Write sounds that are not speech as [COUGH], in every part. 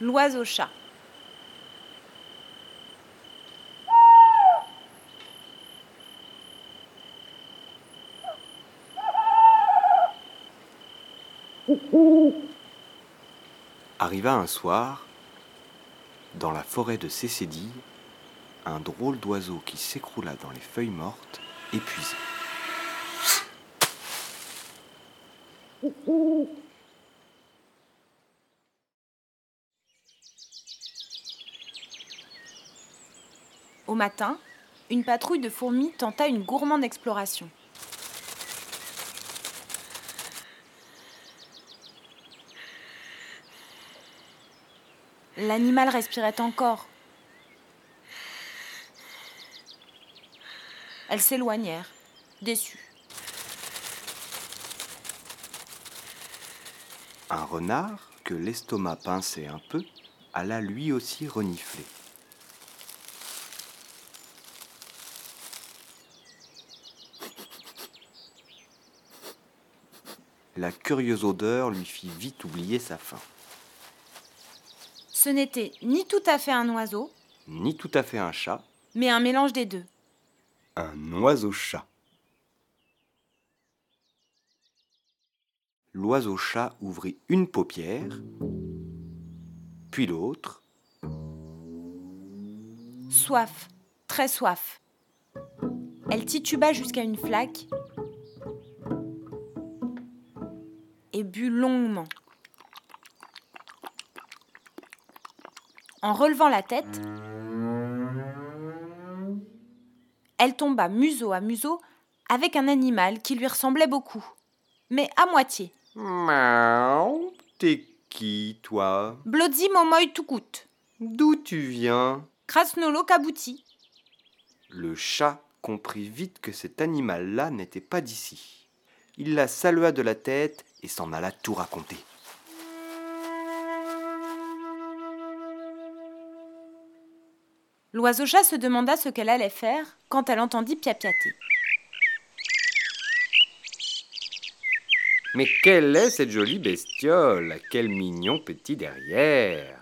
L'oiseau-chat. Arriva un soir, dans la forêt de Cécédille, un drôle d'oiseau qui s'écroula dans les feuilles mortes, épuisé. Au matin, une patrouille de fourmis tenta une gourmande exploration. L'animal respirait encore. Elles s'éloignèrent, déçues. Un renard, que l'estomac pinçait un peu, alla lui aussi renifler. La curieuse odeur lui fit vite oublier sa faim. Ce n'était ni tout à fait un oiseau, Ni tout à fait un chat, mais un mélange des deux. un oiseau-chat. L'oiseau-chat ouvrit une paupière, puis l'autre, Soif, très soif. Elle tituba jusqu'à une flaque et but longuement. En relevant la tête, elle tomba museau à museau avec un animal qui lui ressemblait beaucoup, mais à moitié. Miaou, t'es qui, toi? Blodzi momoy tout coûte. D'où tu viens? Krasnolo kabouti. Le chat comprit vite que cet animal-là n'était pas d'ici. Il la salua de la tête et s'en alla tout raconter. L'oiseau-chat se demanda ce qu'elle allait faire quand elle entendit piapiater. Mais quelle est cette jolie bestiole? Quel mignon petit derrière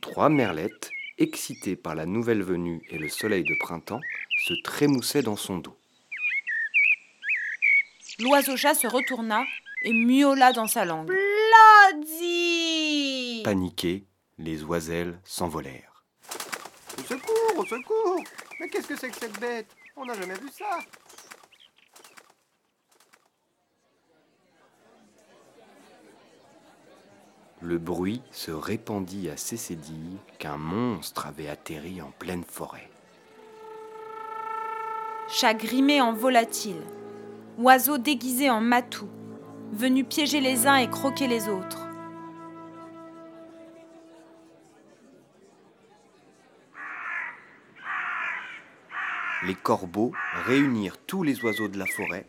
Trois merlettes, excitées par la nouvelle venue et le soleil de printemps, se trémoussaient dans son dos. L'oiseau-chat se retourna et miaula dans sa langue. Blodzi Paniqués, les oiselles s'envolèrent. Au secours, au secours Mais qu'est-ce que c'est que cette bête? On n'a jamais vu ça Le bruit se répandit à Cécédille qu'un monstre avait atterri en pleine forêt. Chat grimé en volatile. Oiseau déguisé en matou. Venu piéger les uns et croquer les autres. Les corbeaux réunirent tous les oiseaux de la forêt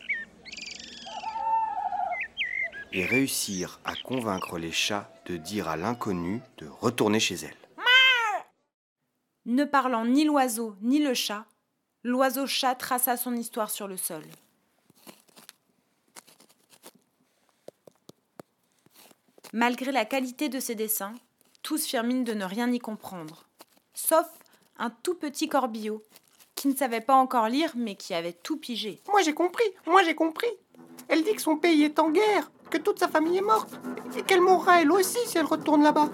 et réussirent à convaincre les chats de dire à l'inconnu de retourner chez elle. Ne parlant ni l'oiseau ni le chat, l'oiseau-chat traça son histoire sur le sol. Malgré la qualité de ses dessins, tous firent mine de ne rien y comprendre, sauf un tout petit corbillot, qui ne savait pas encore lire mais qui avait tout pigé. Moi j'ai compris, moi j'ai compris Elle dit que son pays est en guerre, que toute sa famille est morte, et qu'elle mourra elle aussi si elle retourne là-bas.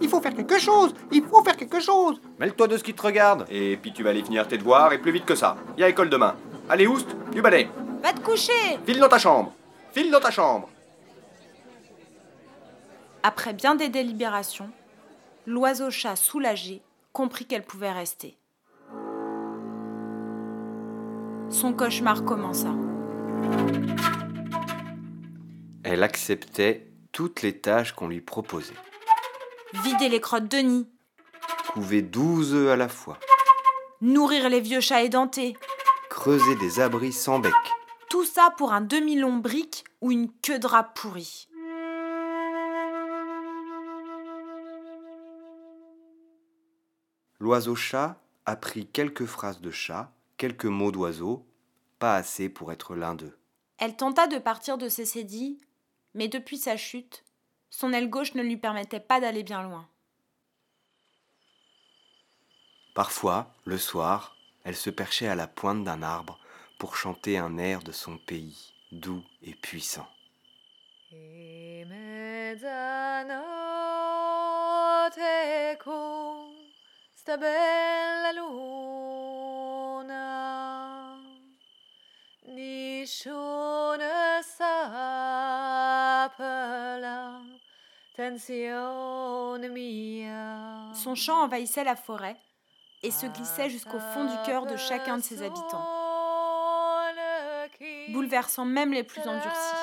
Il faut faire quelque chose, il faut faire quelque chose Mêle-toi de ce qui te regarde, et puis tu vas aller finir tes devoirs et plus vite que ça. Y a école demain. Allez, oust, du balai. Va te coucher File dans ta chambre. File dans ta chambre. Après bien des délibérations, l'oiseau-chat soulagé comprit qu'elle pouvait rester. Son cauchemar commença. Elle acceptait toutes les tâches qu'on lui proposait. Vider les crottes de nid, Couver douze œufs à la fois, nourrir les vieux chats édentés, creuser des abris sans bec, tout ça pour un demi-long brique ou une queue de rat pourri. L'oiseau-chat apprit quelques phrases de chat, quelques mots d'oiseau, pas assez pour être l'un d'eux. Elle tenta de partir de ses cédilles, mais depuis sa chute, son aile gauche ne lui permettait pas d'aller bien loin. Parfois, le soir, elle se perchait à la pointe d'un arbre pour chanter un air de son pays, doux et puissant. Sta bella luna. Nessuno s'appela tensione mia. Son chant envahissait la forêt et se glissait jusqu'au fond du cœur de chacun de ses habitants, bouleversant même les plus endurcis.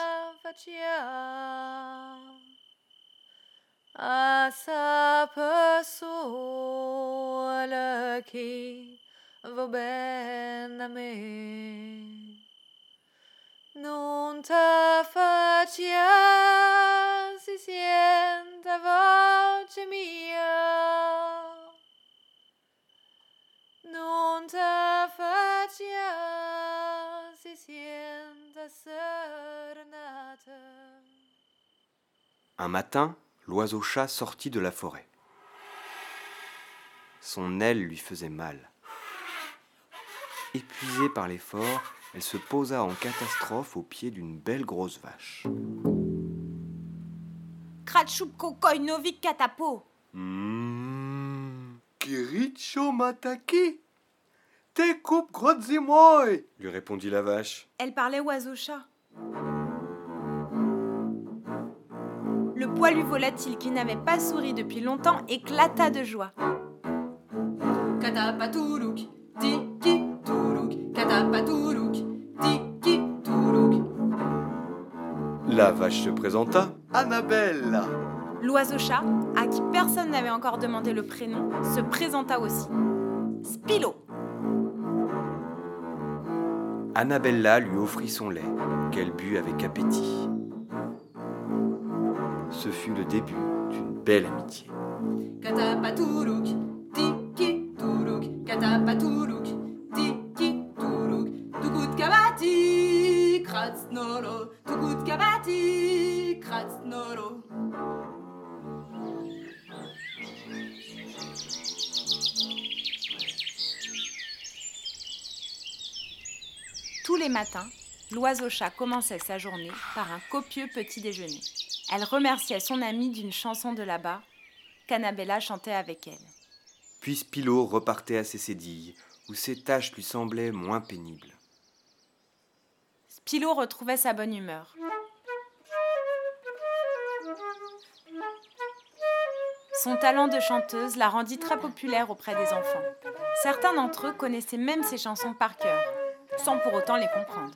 Un matin, l'oiseau-chat sortit de la forêt. Son aile lui faisait mal. Épuisée par l'effort, elle se posa en catastrophe au pied d'une belle grosse vache. Kratchoup kokoi novik katapo Mmh, Kiricho mataki Te coupe moi lui répondit la vache. Elle parlait oiseau-chat. Le poilu volatile qui n'avait pas souri depuis longtemps éclata de joie. Katapatoulouk, tiki toulouk, katapatoulouk, tiki toulouk. La vache se présenta. Annabelle L'oiseau-chat, à qui personne n'avait encore demandé le prénom, se présenta aussi. Spilo Annabella lui offrit son lait, qu'elle but avec appétit. Ce fut le début d'une belle amitié. Katapatoulouk, tiki Tous les matins, l'oiseau-chat commençait sa journée par un copieux petit déjeuner. Elle remerciait son amie d'une chanson de là-bas qu'Annabella chantait avec elle. Puis Spilo repartait à ses cédilles, où ses tâches lui semblaient moins pénibles. Spilo retrouvait sa bonne humeur. Son talent de chanteuse la rendit très populaire auprès des enfants. Certains d'entre eux connaissaient même ses chansons par cœur, sans pour autant les comprendre.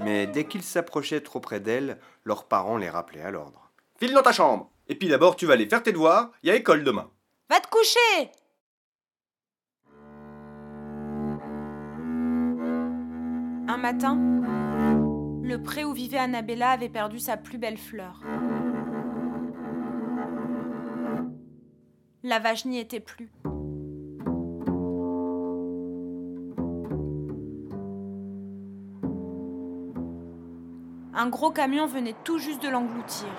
Mais dès qu'ils s'approchaient trop près d'elle, leurs parents les rappelaient à l'ordre. File dans ta chambre. Et puis d'abord, tu vas aller faire tes devoirs. Il y a école demain. Va te coucher Un matin, le pré où vivait Annabella avait perdu sa plus belle fleur. La vache n'y était plus. Un gros camion venait tout juste de l'engloutir.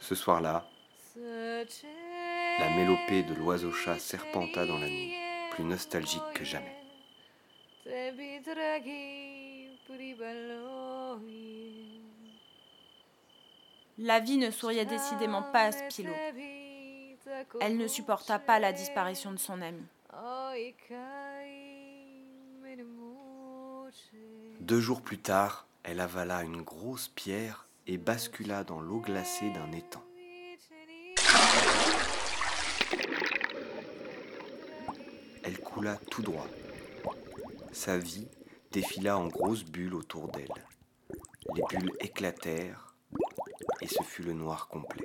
Ce soir-là, la mélopée de l'oiseau-chat serpenta dans la nuit, plus nostalgique que jamais. La vie ne souriait décidément pas à Spilo. Elle ne supporta pas la disparition de son ami. Deux jours plus tard, elle avala une grosse pierre et bascula dans l'eau glacée d'un étang. Elle coula tout droit. sa vie défila en grosses bulles autour d'elle. Les bulles éclatèrent et ce fut le noir complet.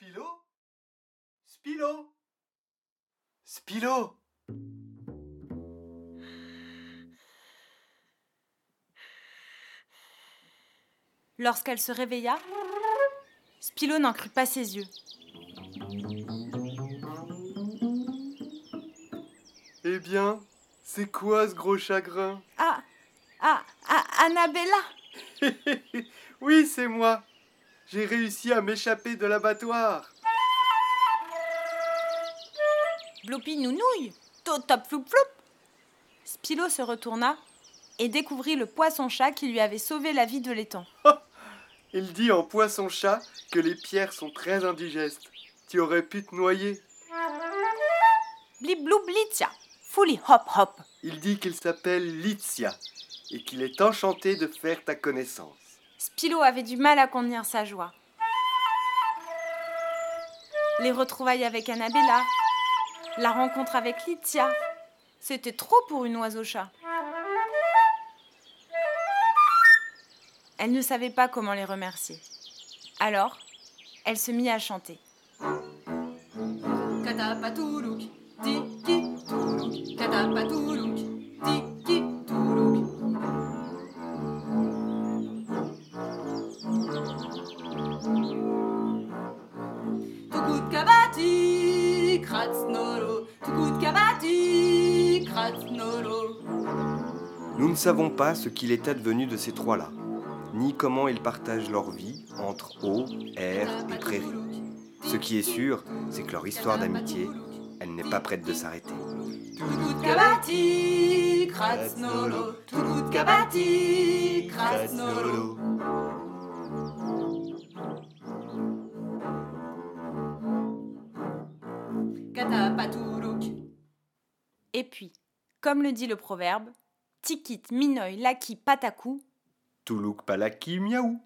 Spilo Spilo Spilo Lorsqu'elle se réveilla, Spilo n'en crut pas ses yeux. Eh bien, c'est quoi ce gros chagrin? Ah Ah Ah Annabella [LAUGHS] Oui, c'est moi. J'ai réussi à m'échapper de l'abattoir. Bloppy nounouille Top top floup floup Spilo se retourna et découvrit le poisson-chat qui lui avait sauvé la vie de l'étang. Il dit en poisson-chat que les pierres sont très indigestes. Tu aurais pu te noyer. Blip blou blitia Fouli hop hop Il dit qu'il s'appelle Litzia et qu'il est enchanté de faire ta connaissance. Spilo avait du mal à contenir sa joie. Les retrouvailles avec Annabella, la rencontre avec Litia, c'était trop pour une oiseau-chat. Elle ne savait pas comment les remercier. Alors, elle se mit à chanter. Nous ne savons pas ce qu'il est advenu de ces trois-là, ni comment ils partagent leur vie entre eau, air et prairie. Ce qui est sûr, c'est que leur histoire d'amitié, elle n'est pas prête de s'arrêter. Et puis, comme le dit le proverbe, Tikit, Minoy, Laki, Patakou, Toulouk palaki miaou.